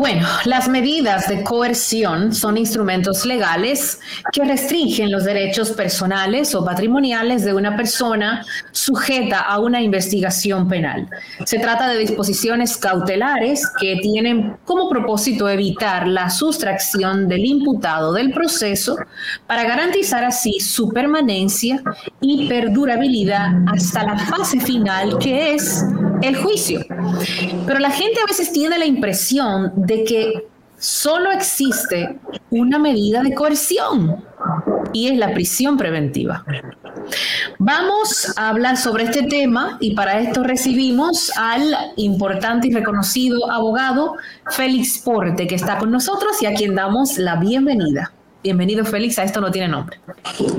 Bueno, las medidas de coerción son instrumentos legales que restringen los derechos personales o patrimoniales de una persona sujeta a una investigación penal. Se trata de disposiciones cautelares que tienen como propósito evitar la sustracción del imputado del proceso para garantizar así su permanencia y perdurabilidad hasta la fase final que es el juicio. Pero la gente a veces tiene la impresión de que solo existe una medida de coerción y es la prisión preventiva. Vamos a hablar sobre este tema y para esto recibimos al importante y reconocido abogado Félix Porte que está con nosotros y a quien damos la bienvenida. Bienvenido Félix, a esto no tiene nombre.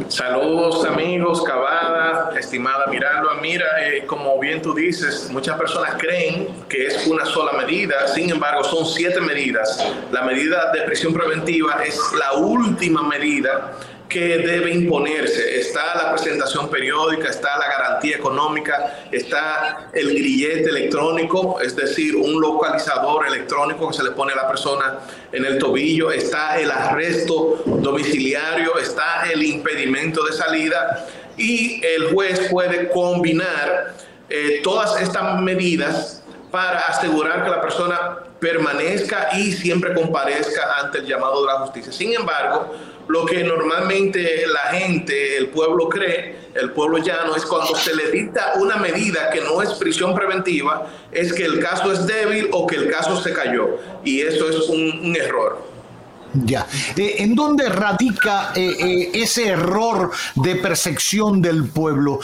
Saludos amigos, Cavada, estimada Miranda. Mira, eh, como bien tú dices, muchas personas creen que es una sola medida, sin embargo son siete medidas. La medida de prisión preventiva es la última medida que debe imponerse. Está la presentación periódica, está la garantía económica, está el grillete electrónico, es decir, un localizador electrónico que se le pone a la persona en el tobillo, está el arresto domiciliario, está el impedimento de salida y el juez puede combinar eh, todas estas medidas para asegurar que la persona permanezca y siempre comparezca ante el llamado de la justicia. Sin embargo, lo que normalmente la gente, el pueblo cree, el pueblo llano, es cuando se le dicta una medida que no es prisión preventiva, es que el caso es débil o que el caso se cayó. Y eso es un, error. Ya. Eh, ¿En dónde radica eh, eh, ese error de percepción del pueblo?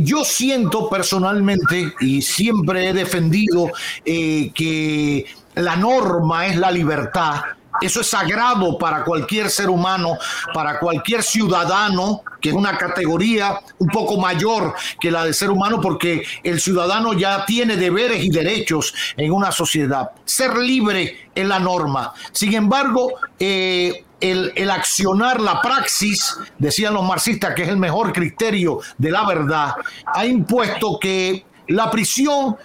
yo siento personalmente y siempre he defendido que la norma es la libertad eso es sagrado para cualquier ser humano, para cualquier ciudadano, que es una categoría un poco mayor que la del ser humano, porque el ciudadano ya tiene deberes y derechos en una sociedad. Ser libre es la norma. Sin embargo, eh, el, el, accionar la praxis, decían los marxistas que es el mejor criterio de la verdad, ha impuesto que la prisión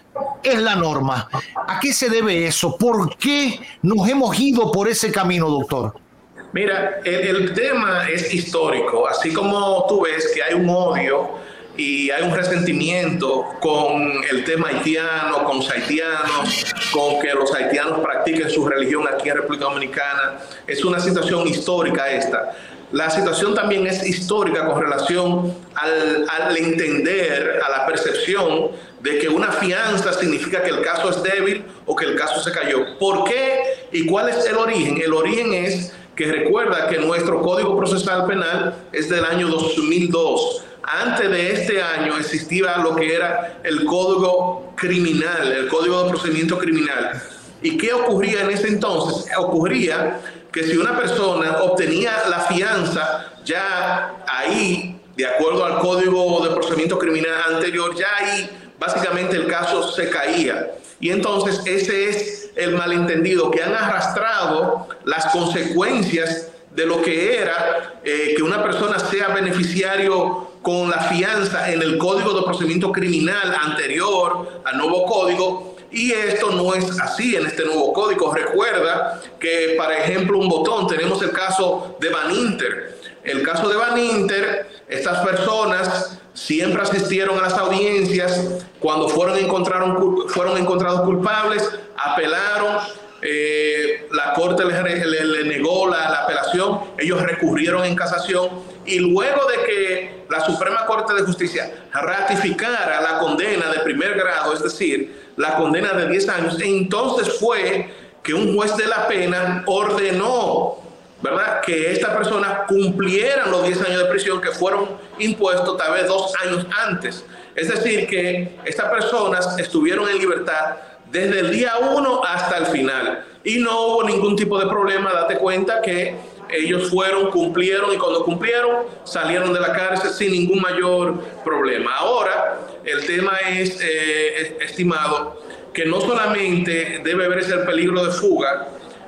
es la norma. ¿A qué se debe eso? ¿Por qué nos hemos ido por ese camino, doctor? Mira, el, tema es histórico, así como tú ves que hay un odio y hay un resentimiento con el tema haitiano, con los haitianos, con que los haitianos practiquen su religión aquí en República Dominicana. Es una situación histórica esta. La situación también es histórica con relación al, entender, a la percepción de que una fianza significa que el caso es débil o que el caso se cayó. ¿Por qué y cuál es el origen? El origen es que recuerda que nuestro Código Procesal Penal es del año 2002. Antes de este año existía lo que era el Código Criminal, el Código de Procedimiento Criminal. ¿Y qué ocurría en ese entonces? Ocurría que si una persona obtenía la fianza, ya ahí, de acuerdo al Código de Procedimiento Criminal anterior, ya ahí básicamente el caso se caía. Y entonces ese es el malentendido que han arrastrado las consecuencias de lo que era eh, que una persona sea beneficiario con la fianza en el Código de Procedimiento Criminal anterior al nuevo código. Y esto no es así en este nuevo código. Recuerda que, por ejemplo, un botón, tenemos el caso de Van Inter. El caso de Van Inter, estas personas siempre asistieron a las audiencias, cuando fueron, encontraron, fueron encontrados culpables, apelaron, eh, la Corte le, negó la, la, apelación, ellos recurrieron en casación y luego de que la Suprema Corte de Justicia ratificara la condena de primer grado, es decir, la condena de 10 años, entonces fue que un juez de la pena ordenó ¿verdad? Que esta persona cumplieran los 10 años de prisión que fueron impuestos tal vez dos años antes. Es decir, que estas personas estuvieron en libertad desde el día 1 hasta el final y no hubo ningún tipo de problema. Date cuenta que ellos fueron, cumplieron y cuando cumplieron salieron de la cárcel sin ningún mayor problema. Ahora, el tema es, eh, estimado, que no solamente debe verse el peligro de fuga,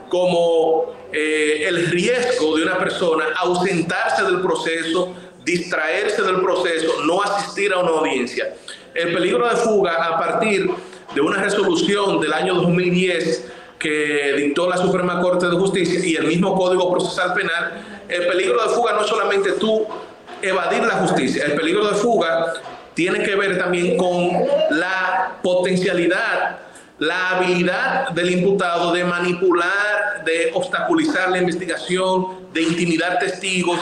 como eh, el riesgo de una persona ausentarse del proceso, distraerse del proceso, no asistir a una audiencia. El peligro de fuga a partir de una resolución del año 2010 que dictó la Suprema Corte de Justicia y el mismo Código Procesal Penal, el peligro de fuga no es solamente tú evadir la justicia, el peligro de fuga tiene que ver también con la potencialidad, la habilidad del imputado de manipular, de obstaculizar la investigación, de intimidar testigos.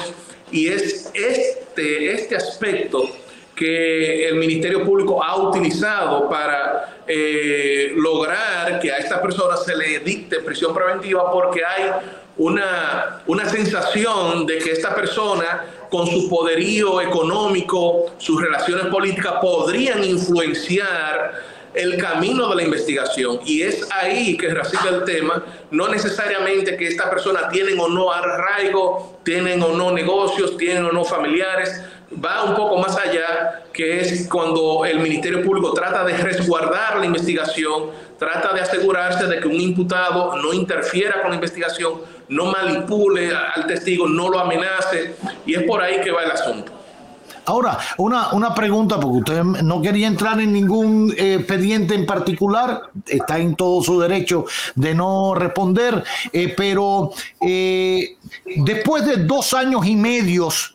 Y es este, este aspecto que el Ministerio Público ha utilizado para eh, lograr que a esta persona se le dicte prisión preventiva porque hay una, una sensación de que esta persona con su poderío económico, sus relaciones políticas podrían influenciar el camino de la investigación. Y es ahí que recibe el tema, no necesariamente que esta persona tienen o no arraigo, tienen o no negocios, tienen o no familiares, va un poco más allá, que es cuando el Ministerio Público trata de resguardar la investigación, trata de asegurarse de que un imputado no interfiera con la investigación, no manipule al testigo, no lo amenace, y es por ahí que va el asunto. Ahora, una, una pregunta, porque usted no quería entrar en ningún eh, expediente en particular, está en todo su derecho de no responder, eh, pero eh, después de dos años y medios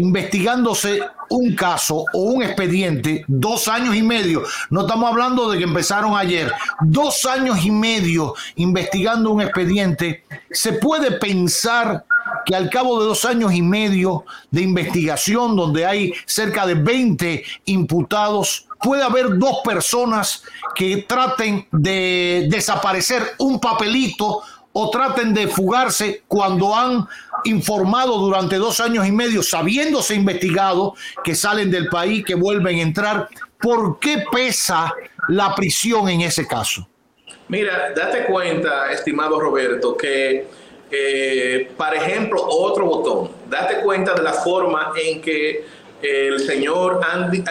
investigándose un caso o un expediente, dos años y medio, no estamos hablando de que empezaron ayer, dos años y medio investigando un expediente, se puede pensar que al cabo de dos años y medio de investigación, donde hay cerca de 20 imputados, puede haber dos personas que traten de desaparecer un papelito o traten de fugarse cuando han informado durante dos años y medio, sabiéndose investigado, que salen del país, que vuelven a entrar. ¿Por qué pesa la prisión en ese caso? Mira, date cuenta, estimado Roberto, que, eh, por ejemplo, otro botón, date cuenta de la forma en que el señor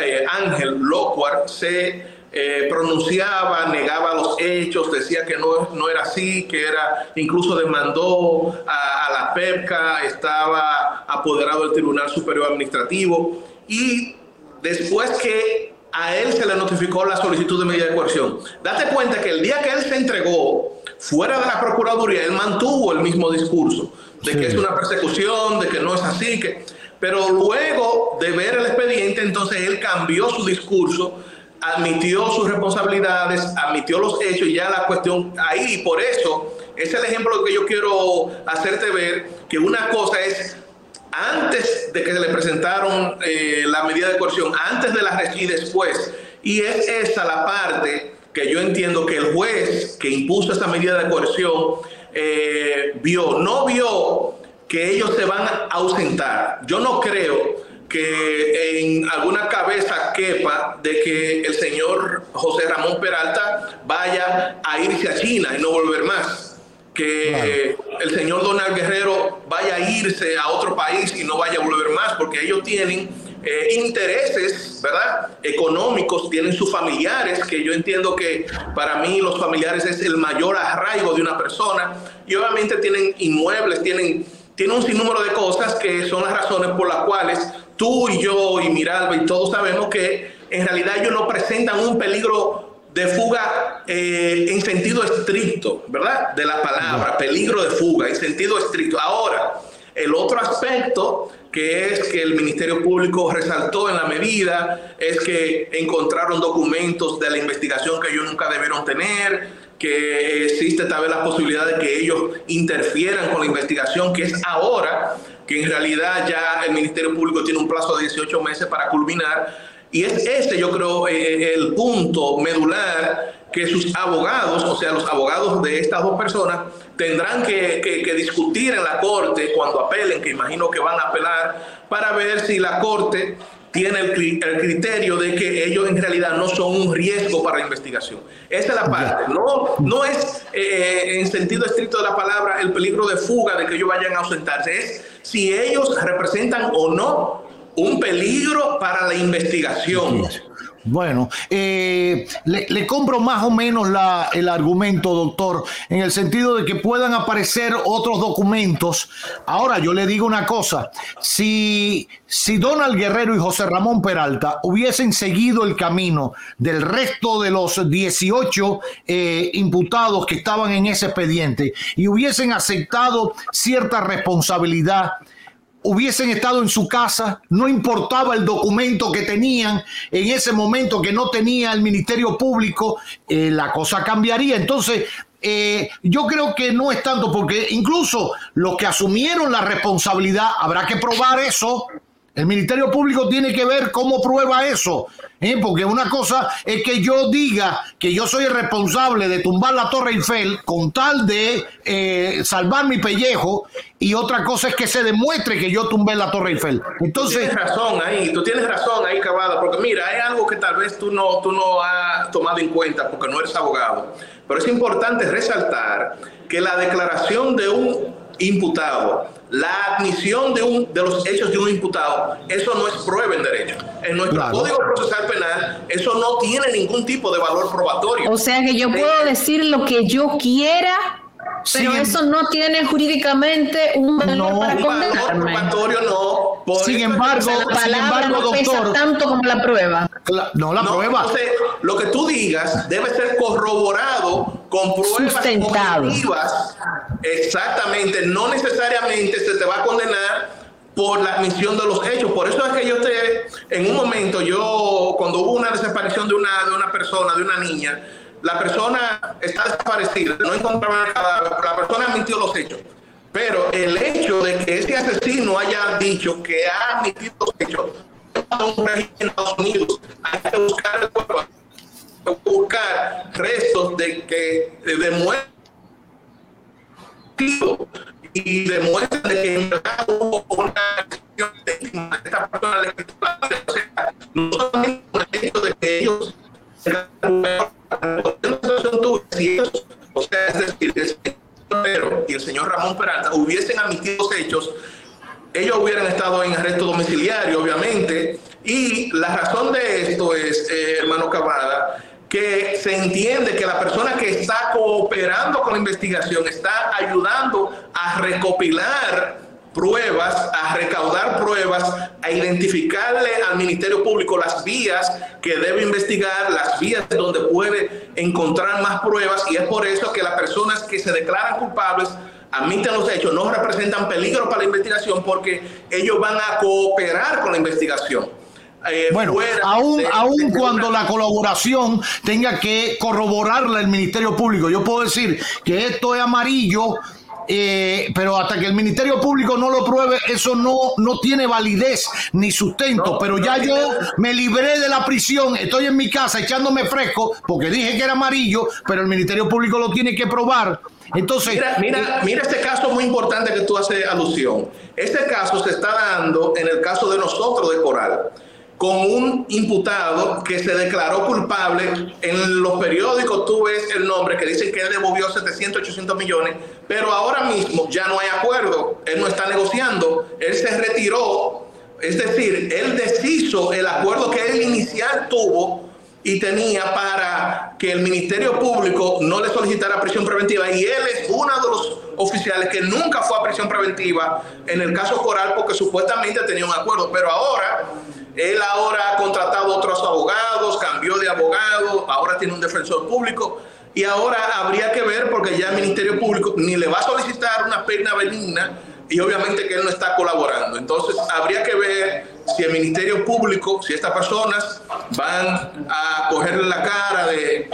eh, Ángel Locuar se eh, pronunciaba, negaba los hechos, decía que no, no era así, que era, incluso demandó a, la PEPCA, estaba apoderado del Tribunal Superior Administrativo. Y después que a él se le notificó la solicitud de medida de coerción, date cuenta que el día que él se entregó fuera de la Procuraduría, él mantuvo el mismo discurso de que es una persecución, de que no es así, que... Pero luego de ver el expediente, entonces él cambió su discurso admitió sus responsabilidades, admitió los hechos y ya la cuestión ahí, por eso es el ejemplo que yo quiero hacerte ver, que una cosa es antes de que se le presentaron eh, la medida de coerción, antes de la y después, y es esa la parte que yo entiendo que el juez que impuso esta medida de coerción eh, vio, no vio que ellos se van a ausentar. Yo no creo que en alguna cabeza quepa de que el señor José Ramón Peralta vaya a irse a China y no volver más. Que el señor Donald Guerrero vaya a irse a otro país y no vaya a volver más, porque ellos tienen eh, intereses, ¿verdad? Económicos, tienen sus familiares, que yo entiendo que para mí los familiares es el mayor arraigo de una persona, y obviamente tienen inmuebles, tienen, tienen un sinnúmero de cosas que son las razones por las cuales tú y yo y Miralba y todos sabemos que en realidad ellos no presentan un peligro de fuga eh, en sentido estricto, ¿verdad? De la palabra, peligro de fuga en sentido estricto. Ahora, el otro aspecto que es que el Ministerio Público resaltó en la medida es que encontraron documentos de la investigación que ellos nunca debieron tener, que existe tal vez la posibilidad de que ellos interfieran con la investigación, que es ahora que en realidad ya el Ministerio Público tiene un plazo de 18 meses para culminar. Y es este, yo creo, eh, eh, el punto medular que sus abogados, o sea, los abogados de estas dos personas, tendrán que, que, discutir en la Corte cuando apelen, que imagino que van a apelar, para ver si la Corte tiene el, criterio de que ellos en realidad no son un riesgo para la investigación. Esa es la parte. No, no es eh, en sentido estricto de la palabra el peligro de fuga de que ellos vayan a ausentarse, es si ellos representan o no un peligro para la investigación. Bueno, eh, le, compro más o menos el argumento, doctor, en el sentido de que puedan aparecer otros documentos. Ahora, yo le digo una cosa, si, si Donald Guerrero y José Ramón Peralta hubiesen seguido el camino del resto de los 18 eh, imputados que estaban en ese expediente y hubiesen aceptado cierta responsabilidad, hubiesen estado en su casa, no importaba el documento que tenían en ese momento que no tenía el Ministerio Público, eh, la cosa cambiaría. Entonces, eh, yo creo que no es tanto porque incluso los que asumieron la responsabilidad, habrá que probar eso. El Ministerio Público tiene que ver cómo prueba eso. ¿eh? Porque una cosa es que yo diga que yo soy el responsable de tumbar la Torre Eiffel con tal de eh, salvar mi pellejo y otra cosa es que se demuestre que yo tumbé la Torre Eiffel. Entonces, tienes razón ahí, tú tienes razón ahí, Cavada, porque mira, hay algo que tal vez tú no, tú no has tomado en cuenta porque no eres abogado, pero es importante resaltar que la declaración de un imputado, la admisión de, un, de los hechos de un imputado, eso no es prueba en derecho. En nuestro Código Procesal Penal, eso no tiene ningún tipo de valor probatorio. O sea que yo puedo decir lo que yo quiera pero eso no tiene jurídicamente un valor no, para condenarme. no. sin embargo, la sin embargo, no pesa tanto como la prueba. no, la prueba. Entonces, lo que tú digas debe ser corroborado con pruebas objetivas. Exactamente. No necesariamente se te va a condenar por la admisión de los hechos. Por eso es que yo te, en un momento, yo, cuando hubo una desaparición de una, de una persona, de una niña, la persona está desaparecida, no encontraban el cadáver, la persona admitió los hechos. Pero el hecho de que ese asesino haya dicho que ha admitido los hechos, un régimen en Estados Unidos, hay que buscar el cuerpo, buscar restos de que demuestren y demuestran de que en verdad hubo una acción de esta persona no solamente el hecho de que ellos o sea, es decir, el señor y el señor Ramón Peralta hubiesen admitido los hechos, ellos hubieran estado en arresto domiciliario, obviamente, y la razón de esto es, eh, hermano Cavada, que se entiende que la persona que está cooperando con la investigación está ayudando a recopilar pruebas, a recaudar pruebas, a identificarle al Ministerio Público las vías que debe investigar, las vías donde puede encontrar más pruebas y es por eso que las personas que se declaran culpables admiten los hechos, no representan peligro para la investigación porque ellos van a cooperar con la investigación. Eh, bueno, aún, aún cuando la colaboración tenga que corroborarla el Ministerio Público, yo puedo decir que esto es amarillo, eh, pero hasta que el Ministerio Público no lo pruebe, eso no, no tiene validez ni sustento. pero ya yo me libré de la prisión, estoy en mi casa echándome fresco porque dije que era amarillo, pero el Ministerio Público lo tiene que probar. Entonces, mira, mira, eh, mira este caso muy importante que tú haces alusión. Este caso se está dando en el caso de nosotros de Coral con un imputado que se declaró culpable. En los periódicos tú ves el nombre que dice que él devolvió 700, 800 millones, pero ahora mismo ya no hay acuerdo, él no está negociando, él se retiró, es decir, él deshizo el acuerdo que él inicial tuvo y tenía para que el Ministerio Público no le solicitara prisión preventiva. Y él es uno de los oficiales que nunca fue a prisión preventiva en el caso Coral porque supuestamente tenía un acuerdo, pero ahora él ahora ha contratado otros abogados, cambió de abogado, ahora tiene un defensor público y ahora habría que ver porque ya el Ministerio Público ni le va a solicitar una pena benigna y obviamente que él no está colaborando. Entonces habría que ver si el Ministerio Público, si estas personas van a cogerle la cara de,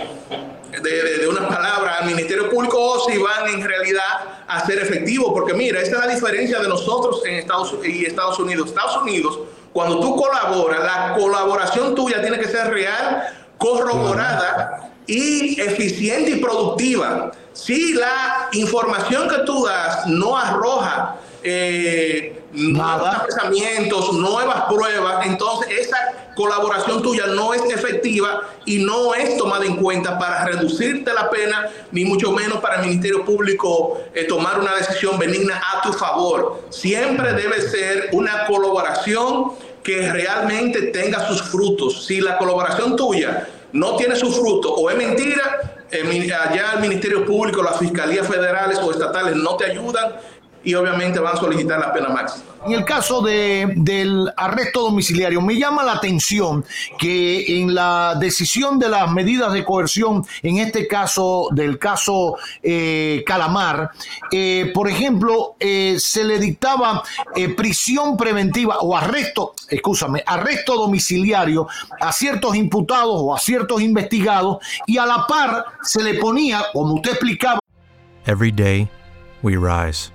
de, unas palabras al Ministerio Público o si van en realidad a ser efectivos. Porque mira, esta es la diferencia de nosotros en Estados, y Estados Unidos. Estados Unidos cuando tú colaboras, la colaboración tuya tiene que ser real, corroborada y eficiente y productiva. Si la información que tú das no arroja eh, nuevos pensamientos, nuevas pruebas, entonces esa colaboración tuya no es efectiva y no es tomada en cuenta para reducirte la pena, ni mucho menos para el Ministerio Público eh, tomar una decisión benigna a tu favor. Siempre debe ser una colaboración que realmente tenga sus frutos. Si la colaboración tuya no tiene sus frutos o es mentira, allá el Ministerio Público, las fiscalías federales o estatales no te ayudan, y obviamente van a solicitar la pena máxima. En el caso de, del arresto domiciliario, me llama la atención que en la decisión de las medidas de coerción, en este caso del caso eh, Calamar, eh, por ejemplo, eh, se le dictaba prisión preventiva o arresto, escúchame, arresto domiciliario a ciertos imputados o a ciertos investigados y a la par se le ponía, como usted explicaba. Every day we rise.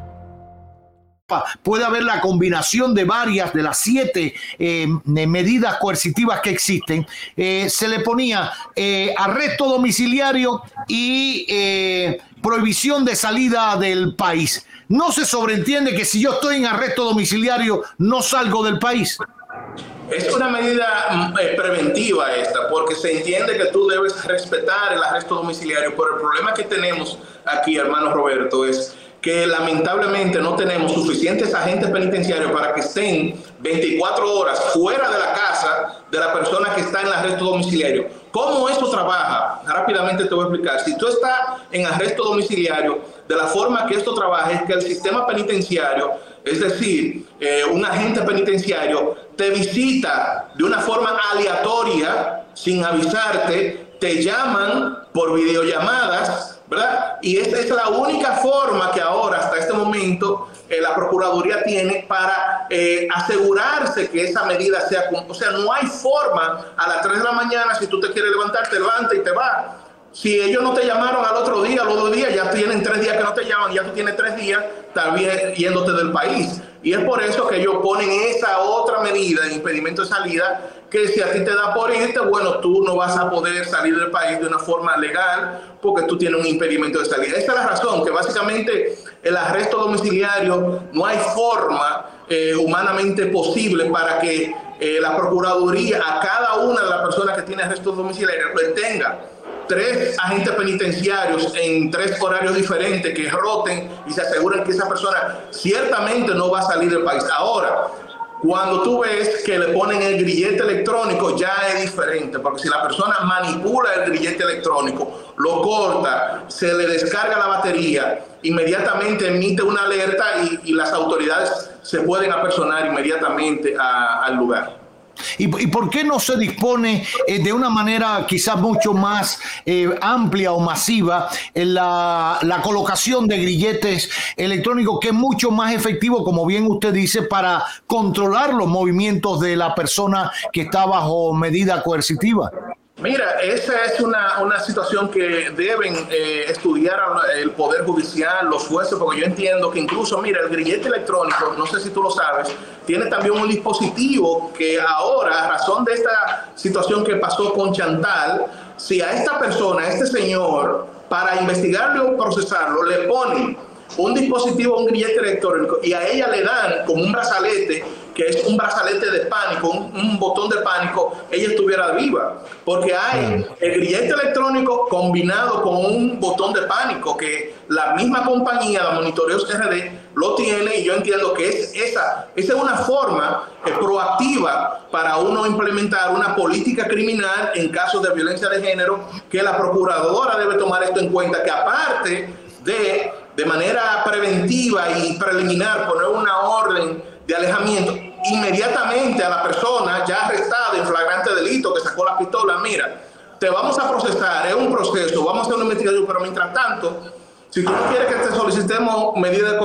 puede haber la combinación de varias de las siete eh, medidas coercitivas que existen, eh, se le ponía eh, arresto domiciliario y prohibición de salida del país. No se sobreentiende que si yo estoy en arresto domiciliario no salgo del país. Es una medida mm, preventiva esta, porque se entiende que tú debes respetar el arresto domiciliario, pero el problema que tenemos aquí, hermano Roberto, es que lamentablemente no tenemos suficientes agentes penitenciarios para que estén 24 horas fuera de la casa de la persona que está en arresto domiciliario. ¿Cómo eso trabaja? Rápidamente te voy a explicar. Si tú estás en arresto domiciliario, de la forma que esto trabaja es que el sistema penitenciario, es decir, eh, un agente penitenciario, te visita de una forma aleatoria, sin avisarte, te llaman por videollamadas y esta es la única forma que ahora, hasta este momento, eh, la Procuraduría tiene para eh, asegurarse que esa medida sea... O sea, no hay forma a las 3 de la mañana, si tú te quieres levantar, te levanta y te va. Si ellos no te llamaron al otro día, los dos días, ya tienen tres días que no te llaman, ya tú tienes tres días también yéndote del país. Y es por eso que ellos ponen esa otra medida de impedimento de salida, que si a ti te da por irte, bueno, tú no vas a poder salir del país de una forma legal porque tú tienes un impedimento de salida. Esta es la razón, que básicamente el arresto domiciliario no hay forma eh, humanamente posible para que eh, la Procuraduría a cada una de las personas que tiene arresto domiciliario le tenga tres agentes penitenciarios en tres horarios diferentes que roten y se aseguren que esa persona ciertamente no va a salir del país. Ahora, cuando tú ves que le ponen el grillete electrónico, ya es diferente, porque si la persona manipula el grillete electrónico, lo corta, se le descarga la batería, inmediatamente emite una alerta y, las autoridades se pueden apersonar inmediatamente al lugar. ¿Y, por qué no se dispone eh, de una manera quizás mucho más eh, amplia o masiva la, la, colocación de grilletes electrónicos que es mucho más efectivo, como bien usted dice, para controlar los movimientos de la persona que está bajo medida coercitiva? Mira, esa es una, una situación que deben eh, estudiar el Poder Judicial, los jueces, porque yo entiendo que incluso, mira, el grillete electrónico, no sé si tú lo sabes, tiene también un dispositivo que ahora, a razón de esta situación que pasó con Chantal, si a esta persona, a este señor, para investigarlo o procesarlo, le ponen un dispositivo, un grillete electrónico, y a ella le dan como un brazalete que es un brazalete de pánico, un, botón de pánico, ella estuviera viva. Porque hay el grillete electrónico combinado con un botón de pánico que la misma compañía, la Monitoreos RD, lo tiene y yo entiendo que es esa, esa es una forma eh, proactiva para uno implementar una política criminal en casos de violencia de género que la procuradora debe tomar esto en cuenta, que aparte de de manera preventiva y preliminar poner una orden de alejamiento inmediatamente a la persona ya arrestada en flagrante delito que sacó la pistola, mira, te vamos a procesar, es un proceso, vamos a hacer una investigación, pero mientras tanto, Si tú quieres que te solicitemos medidas de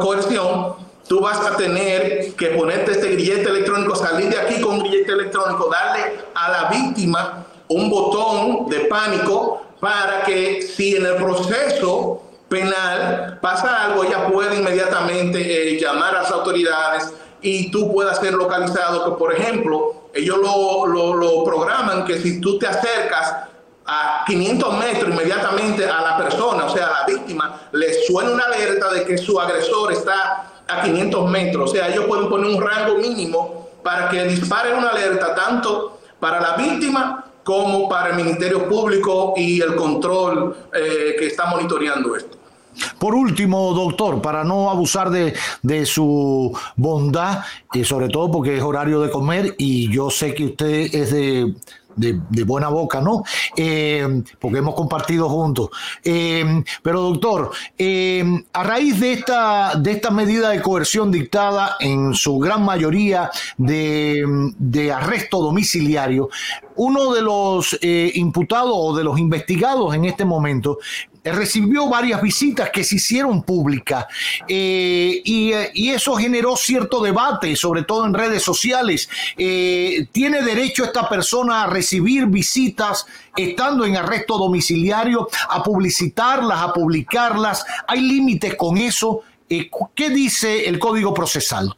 coerción, tú vas a tener que ponerte este grillete electrónico, salir de aquí con un grillete electrónico, darle a la víctima un botón de pánico para que si en el proceso penal pasa algo, ella puede inmediatamente eh, llamar a las autoridades y tú puedas ser localizado, que por ejemplo, ellos lo, lo, programan que si tú te acercas a 500 metros inmediatamente a la persona, o sea, a la víctima, le suena una alerta de que su agresor está a 500 metros. O sea, ellos pueden poner un rango mínimo para que dispare una alerta tanto para la víctima como para el Ministerio Público y el control eh, que está monitoreando esto. Por último, doctor, para no abusar de, de su bondad, y eh, sobre todo porque es horario de comer y yo sé que usted es de, de, buena boca, ¿no? Eh, porque hemos compartido juntos. Eh, pero doctor, eh, a raíz de esta, de esta medida de coerción dictada en su gran mayoría de, de arresto domiciliario, uno de los imputados o de los investigados en este momento recibió varias visitas que se hicieron públicas eh, eh, y, eso generó cierto debate, sobre todo en redes sociales. Eh, ¿Tiene derecho esta persona a recibir visitas estando en arresto domiciliario, a publicitarlas, a publicarlas? ¿Hay límites con eso? ¿Qué dice el Código Procesal?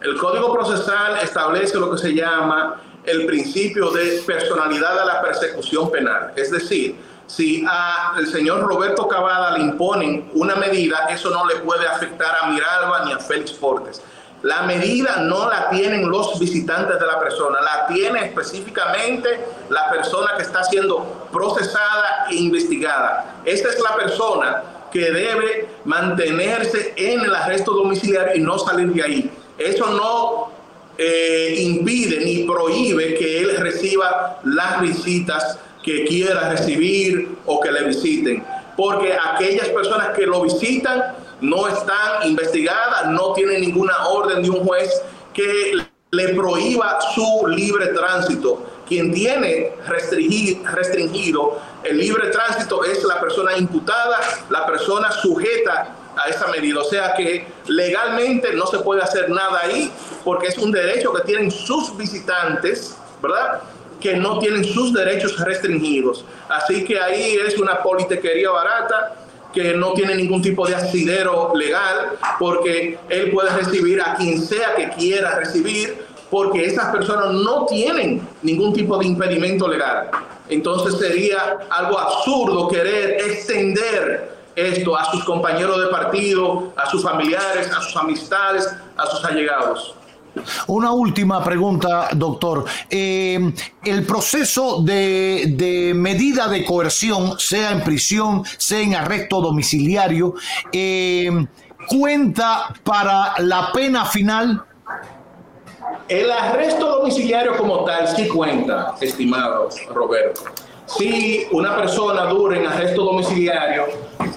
El Código Procesal establece lo que se llama el principio de personalidad de la persecución penal, es decir, si al señor Roberto Cavada le imponen una medida, eso no le puede afectar a Miralba ni a Félix Fortes. La medida no la tienen los visitantes de la persona, la tiene específicamente la persona que está siendo procesada e investigada. Esta es la persona que debe mantenerse en el arresto domiciliario y no salir de ahí. Eso no eh, impide ni prohíbe que él reciba las visitas que quiera recibir o que le visiten, porque aquellas personas que lo visitan no están investigadas, no tienen ninguna orden de un juez que le prohíba su libre tránsito. Quien tiene restringido el libre tránsito es la persona imputada, la persona sujeta a esa medida. O sea que legalmente no se puede hacer nada ahí porque es un derecho que tienen sus visitantes, ¿verdad? Que no tienen sus derechos restringidos. Así que ahí es una politequería barata que no tiene ningún tipo de asidero legal, porque él puede recibir a quien sea que quiera recibir, porque esas personas no tienen ningún tipo de impedimento legal. Entonces sería algo absurdo querer extender esto a sus compañeros de partido, a sus familiares, a sus amistades, a sus allegados. Una última pregunta, doctor. Eh, el proceso de, medida de coerción, sea en prisión, sea en arresto domiciliario, eh, cuenta para la pena final. El arresto domiciliario como tal sí cuenta, estimado Roberto. Si una persona dura en arresto domiciliario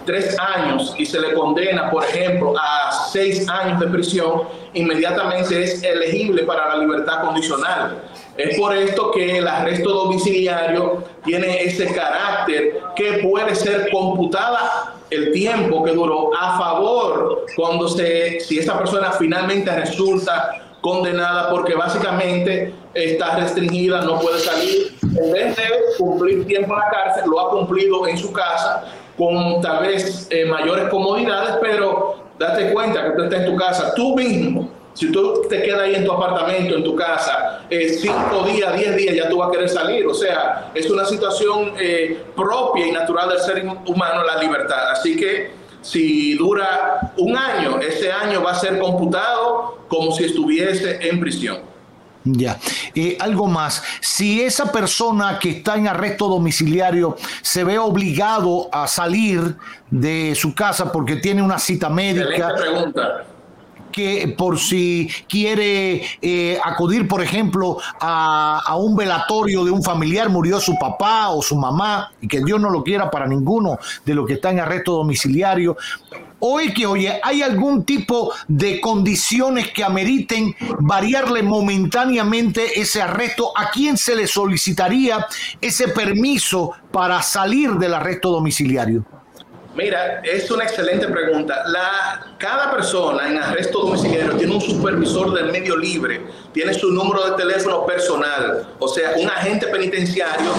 tres años y se le condena, por ejemplo, a seis años de prisión, inmediatamente es elegible para la libertad condicional. Es por esto que el arresto domiciliario tiene ese carácter que puede ser computada el tiempo que duró a favor cuando se, si esta persona finalmente resulta condenada porque básicamente está restringida, no puede salir. En vez de cumplir tiempo en la cárcel, lo ha cumplido en su casa con tal vez eh, mayores comodidades, pero date cuenta que tú estás en tu casa, tú mismo, si tú te quedas ahí en tu apartamento, en tu casa, eh, cinco días, diez días, ya tú vas a querer salir. O sea, es una situación eh, propia y natural del ser humano la libertad. Así que si dura un año, ese año va a ser computado como si estuviese en prisión. Ya. Eh, algo más, si esa persona que está en arresto domiciliario se ve obligado a salir de su casa porque tiene una cita médica. Que por si quiere eh, acudir, por ejemplo, a, a, un velatorio de un familiar, murió su papá o su mamá, y que Dios no lo quiera para ninguno de los que están en arresto domiciliario, Hoy que, oye, ¿hay algún tipo de condiciones que ameriten variarle momentáneamente ese arresto? ¿A quién se le solicitaría ese permiso para salir del arresto domiciliario? Mira, es una excelente pregunta. La, cada persona en arresto domiciliario tiene un supervisor del medio libre, tiene su número de teléfono personal, o sea, un agente penitenciario,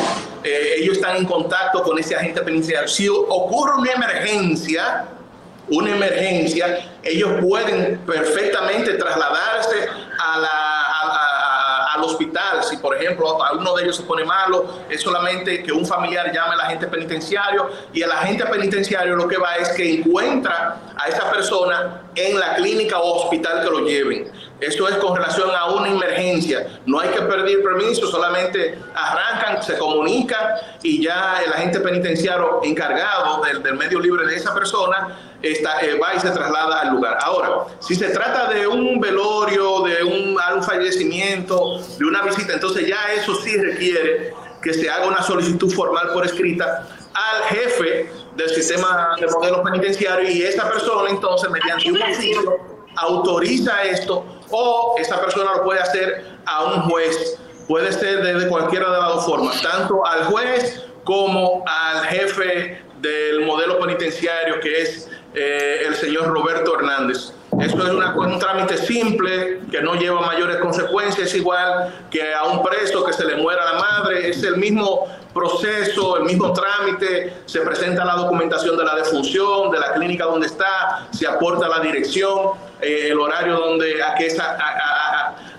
eh, ellos están en contacto con ese agente penitenciario. Si ocurre una emergencia, una emergencia, ellos pueden perfectamente trasladarse Si, por ejemplo, a uno de ellos se pone malo, es solamente que un familiar llame al agente penitenciario y el agente penitenciario lo que va es que encuentra a esa persona en la clínica o hospital que lo lleven. Esto es con relación a una emergencia. No hay que pedir permiso, solamente arrancan, se comunican y ya el agente penitenciario encargado del, medio libre de esa persona está, eh, va y se traslada al lugar. Ahora, si se trata de un velorio, de un, fallecimiento, de una visita, entonces ya eso sí requiere que se haga una solicitud formal por escrita al jefe del sistema de modelos penitenciarios y esa persona entonces mediante un autoriza esto o esa persona lo puede hacer a un juez. Puede ser desde cualquiera de las dos formas, tanto al juez como al jefe del modelo penitenciario que es eh, el señor Roberto Hernández. Esto es un trámite simple que no lleva mayores consecuencias, igual que a un preso que se le muera la madre, es el mismo proceso, el mismo trámite, se presenta la documentación de la defunción, de la clínica donde está, se aporta la dirección, eh, el horario donde a que esa,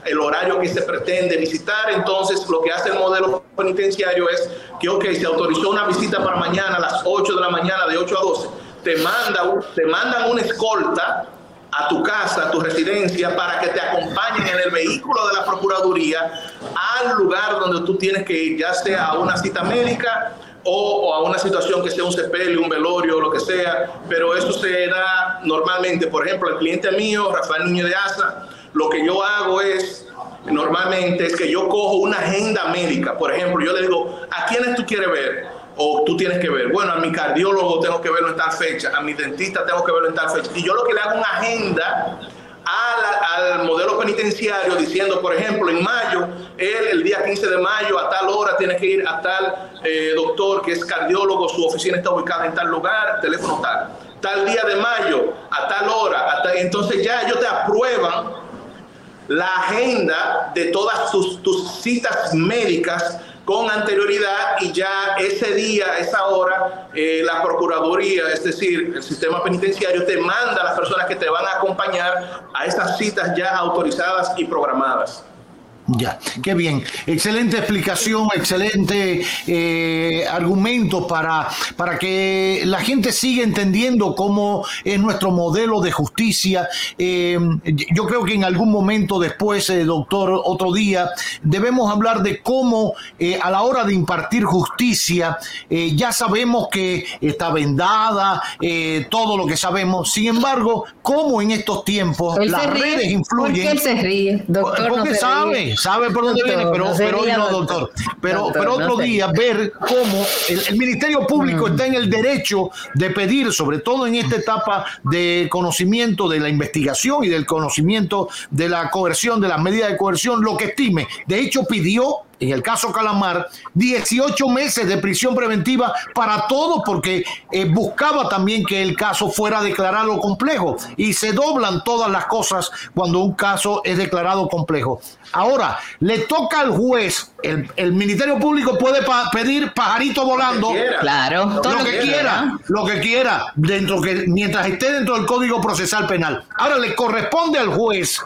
el horario que se pretende visitar. Entonces, lo que hace el modelo penitenciario es que, ok, se autorizó una visita para mañana a las 8 de la mañana, de 8 a 12 te, manda, te mandan una escolta a tu casa, a tu residencia, para que te acompañen en el vehículo de la Procuraduría al lugar donde tú tienes que ir, ya sea a una cita médica o, a una situación que sea un sepelio, un velorio, lo que sea, pero eso se da normalmente. Por ejemplo, el cliente mío, Rafael Núñez de Asa, lo que yo hago es, normalmente, es que yo cojo una agenda médica. Por ejemplo, yo le digo, ¿a quiénes tú quieres ver? O tú tienes que ver, bueno, a mi cardiólogo tengo que verlo en tal fecha, a mi dentista tengo que verlo en tal fecha. Y yo lo que le hago una agenda al, modelo penitenciario diciendo, por ejemplo, en mayo, él el día 15 de mayo a tal hora tiene que ir a tal eh, doctor que es cardiólogo, su oficina está ubicada en tal lugar, teléfono tal. Tal día de mayo, a tal hora, entonces ya ellos te aprueban la agenda de todas tus, tus citas médicas con anterioridad y ya ese día, esa hora, eh, la Procuraduría, es decir, el sistema penitenciario, te manda a las personas que te van a acompañar a estas citas ya autorizadas y programadas. Ya, qué bien. Excelente explicación, excelente eh, argumento para, para que la gente siga entendiendo cómo es nuestro modelo de justicia. Eh, yo creo que en algún momento después, eh, doctor, otro día, debemos hablar de cómo a la hora de impartir justicia, ya sabemos que está vendada, todo lo que sabemos. Sin embargo, cómo en estos tiempos las redes influyen. ¿Por qué se ríe, doctor? Porque sabe, sabe por dónde viene, pero, pero hoy no, doctor. Pero, pero otro día ver cómo el, Ministerio Público mm. está en el derecho de pedir, sobre todo en esta etapa de conocimiento de la investigación y del conocimiento de la coerción, de las medidas de coerción, lo que estime. De hecho, pidió en el caso Calamar, 18 meses de prisión preventiva para todos porque eh, buscaba también que el caso fuera declarado complejo y se doblan todas las cosas cuando un caso es declarado complejo. Ahora, le toca al juez, el, Ministerio Público puede pedir pajarito volando, claro, todo lo, que, quiera, lo que quiera, dentro que mientras esté dentro del Código Procesal Penal. Ahora le corresponde al juez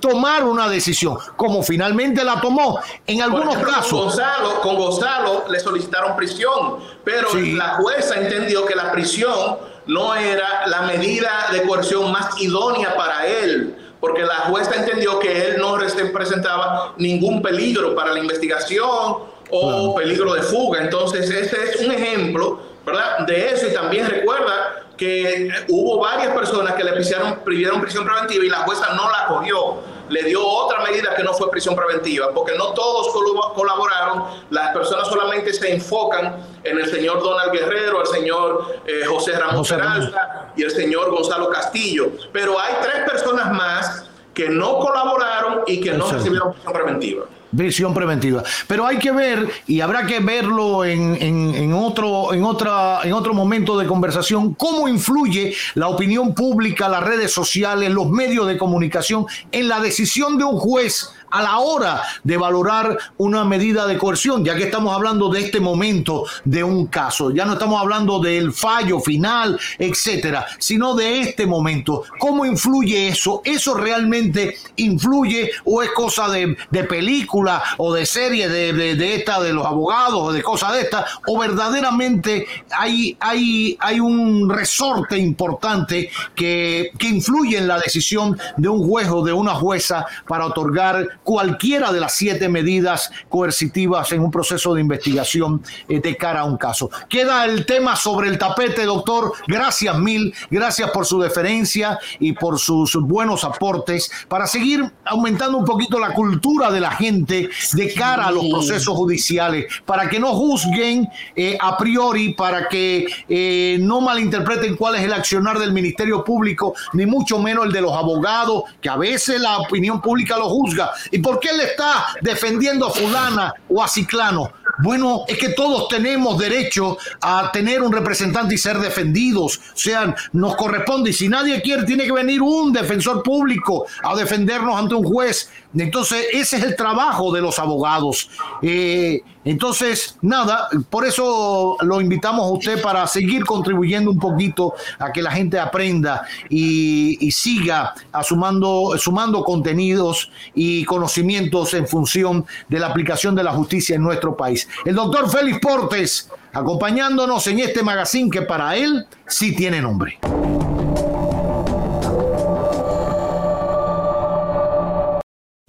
tomar una decisión, como finalmente la tomó. En algunos casos. Con Gonzalo, con Gonzalo le solicitaron prisión, pero la jueza entendió que la prisión no era la medida de coerción más idónea para él porque la jueza entendió que él no presentaba ningún peligro para la investigación o peligro de fuga. Entonces, ese es un ejemplo, ¿verdad? De eso y también recuerda que hubo varias personas que le pidieron, pidieron prisión preventiva y la jueza no la cogió. Le dio otra medida que no fue prisión preventiva, porque no todos colaboraron. Las personas solamente se enfocan en el señor Donald Guerrero, el señor eh, José Ramos Peralta y el señor Gonzalo Castillo. Pero hay tres personas más que no colaboraron y que no recibieron prisión preventiva. Prisión preventiva. Pero hay que ver, y habrá que verlo en, en, otro, en, otra, en otro momento de conversación, cómo influye la opinión pública, las redes sociales, los medios de comunicación en la decisión de un juez a la hora de valorar una medida de coerción, ya que estamos hablando de este momento de un caso. Ya no estamos hablando del fallo final, etcétera, sino de este momento. ¿Cómo influye eso? ¿Eso realmente influye o es cosa de, película o de serie de, de, esta de los abogados o de cosas de esta? ¿O verdaderamente hay, hay, hay un resorte importante que, que influye en la decisión de un juez o de una jueza para otorgar cualquiera de las siete medidas coercitivas en un proceso de investigación eh, de cara a un caso. Queda el tema sobre el tapete, doctor. Gracias mil, gracias por su deferencia y por sus buenos aportes para seguir aumentando un poquito la cultura de la gente de cara a los procesos judiciales, para que no juzguen eh, a priori, para que eh, no malinterpreten cuál es el accionar del Ministerio Público, ni mucho menos el de los abogados, que a veces la opinión pública lo juzga ¿Y por qué le está defendiendo a fulana o a ciclano? Bueno, es que todos tenemos derecho a tener un representante y ser defendidos. O sea, nos corresponde. Y si nadie quiere, tiene que venir un defensor público a defendernos ante un juez. Entonces, ese es el trabajo de los abogados. Eh, entonces, nada, por eso lo invitamos a usted para seguir contribuyendo un poquito a que la gente aprenda y, siga sumando, sumando contenidos y conocimientos en función de la aplicación de la justicia en nuestro país. El doctor Félix Portes, acompañándonos en este magazine que para él sí tiene nombre.